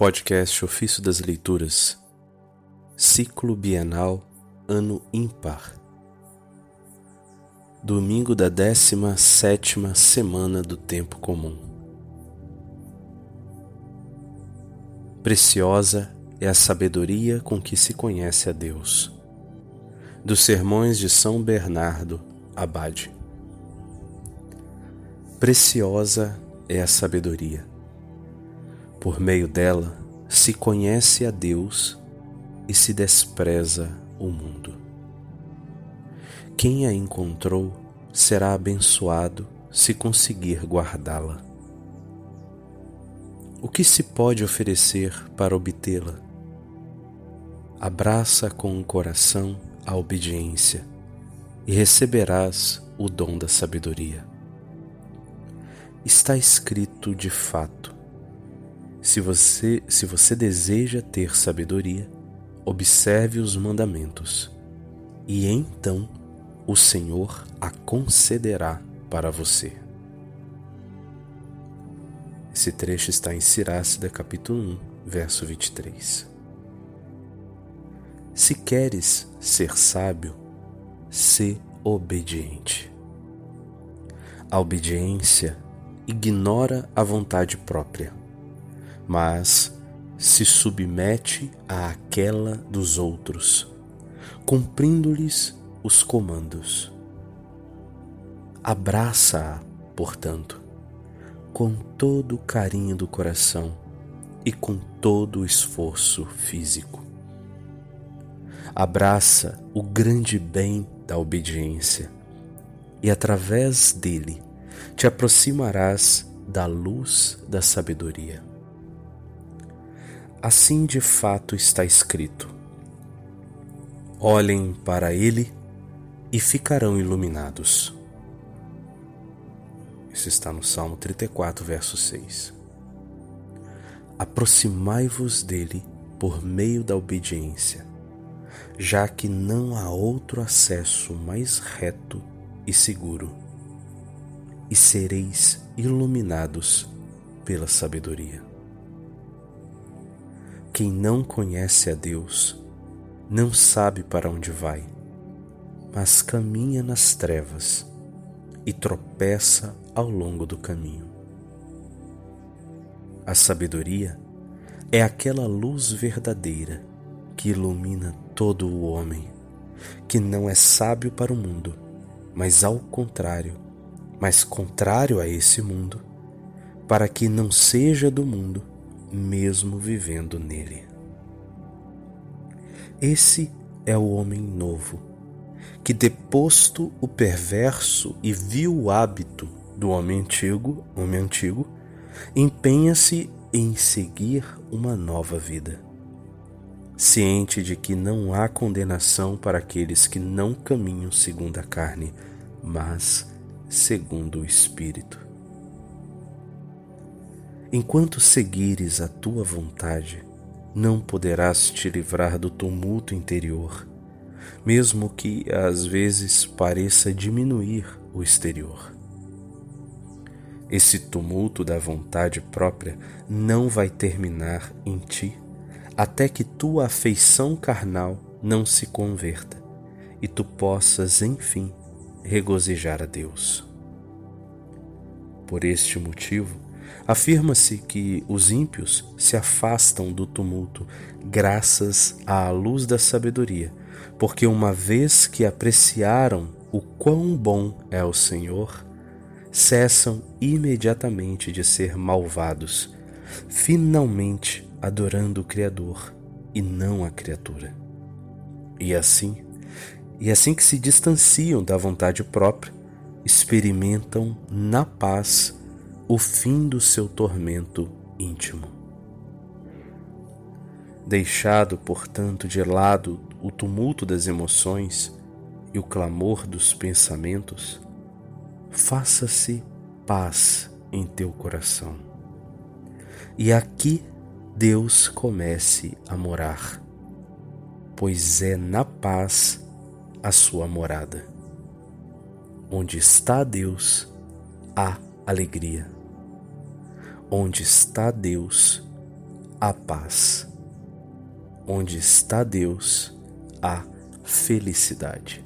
Podcast Ofício das Leituras, Ciclo Bienal, Ano Ímpar. Domingo da 17 Semana do Tempo Comum. Preciosa é a sabedoria com que se conhece a Deus. Dos Sermões de São Bernardo, Abade. Preciosa é a sabedoria por meio dela se conhece a Deus e se despreza o mundo. Quem a encontrou será abençoado se conseguir guardá-la. O que se pode oferecer para obtê-la? Abraça com o coração a obediência e receberás o dom da sabedoria. Está escrito de fato se você, se você deseja ter sabedoria, observe os mandamentos, e então o Senhor a concederá para você. Esse trecho está em Sirácida, capítulo 1, verso 23. Se queres ser sábio, sê obediente. A obediência ignora a vontade própria mas se submete àquela dos outros, cumprindo-lhes os comandos. Abraça-a, portanto, com todo o carinho do coração e com todo o esforço físico. Abraça o grande bem da obediência e, através dele, te aproximarás da luz da sabedoria. Assim de fato está escrito: Olhem para ele e ficarão iluminados. Isso está no Salmo 34, verso 6. Aproximai-vos dele por meio da obediência, já que não há outro acesso mais reto e seguro, e sereis iluminados pela sabedoria. Quem não conhece a Deus não sabe para onde vai, mas caminha nas trevas e tropeça ao longo do caminho. A sabedoria é aquela luz verdadeira que ilumina todo o homem, que não é sábio para o mundo, mas ao contrário, mas contrário a esse mundo, para que não seja do mundo, mesmo vivendo nele. Esse é o homem novo, que deposto o perverso e vil hábito do homem antigo, homem antigo, empenha-se em seguir uma nova vida. Ciente de que não há condenação para aqueles que não caminham segundo a carne, mas segundo o Espírito. Enquanto seguires a tua vontade, não poderás te livrar do tumulto interior, mesmo que às vezes pareça diminuir o exterior. Esse tumulto da vontade própria não vai terminar em ti até que tua afeição carnal não se converta e tu possas, enfim, regozijar a Deus. Por este motivo, Afirma-se que os ímpios se afastam do tumulto graças à luz da sabedoria, porque uma vez que apreciaram o quão bom é o Senhor, cessam imediatamente de ser malvados, finalmente adorando o Criador e não a criatura. E assim, e assim que se distanciam da vontade própria, experimentam na paz o fim do seu tormento íntimo. Deixado, portanto, de lado o tumulto das emoções e o clamor dos pensamentos, faça-se paz em teu coração. E aqui Deus comece a morar, pois é na paz a sua morada. Onde está Deus, há alegria. Onde está Deus, a paz. Onde está Deus, há felicidade.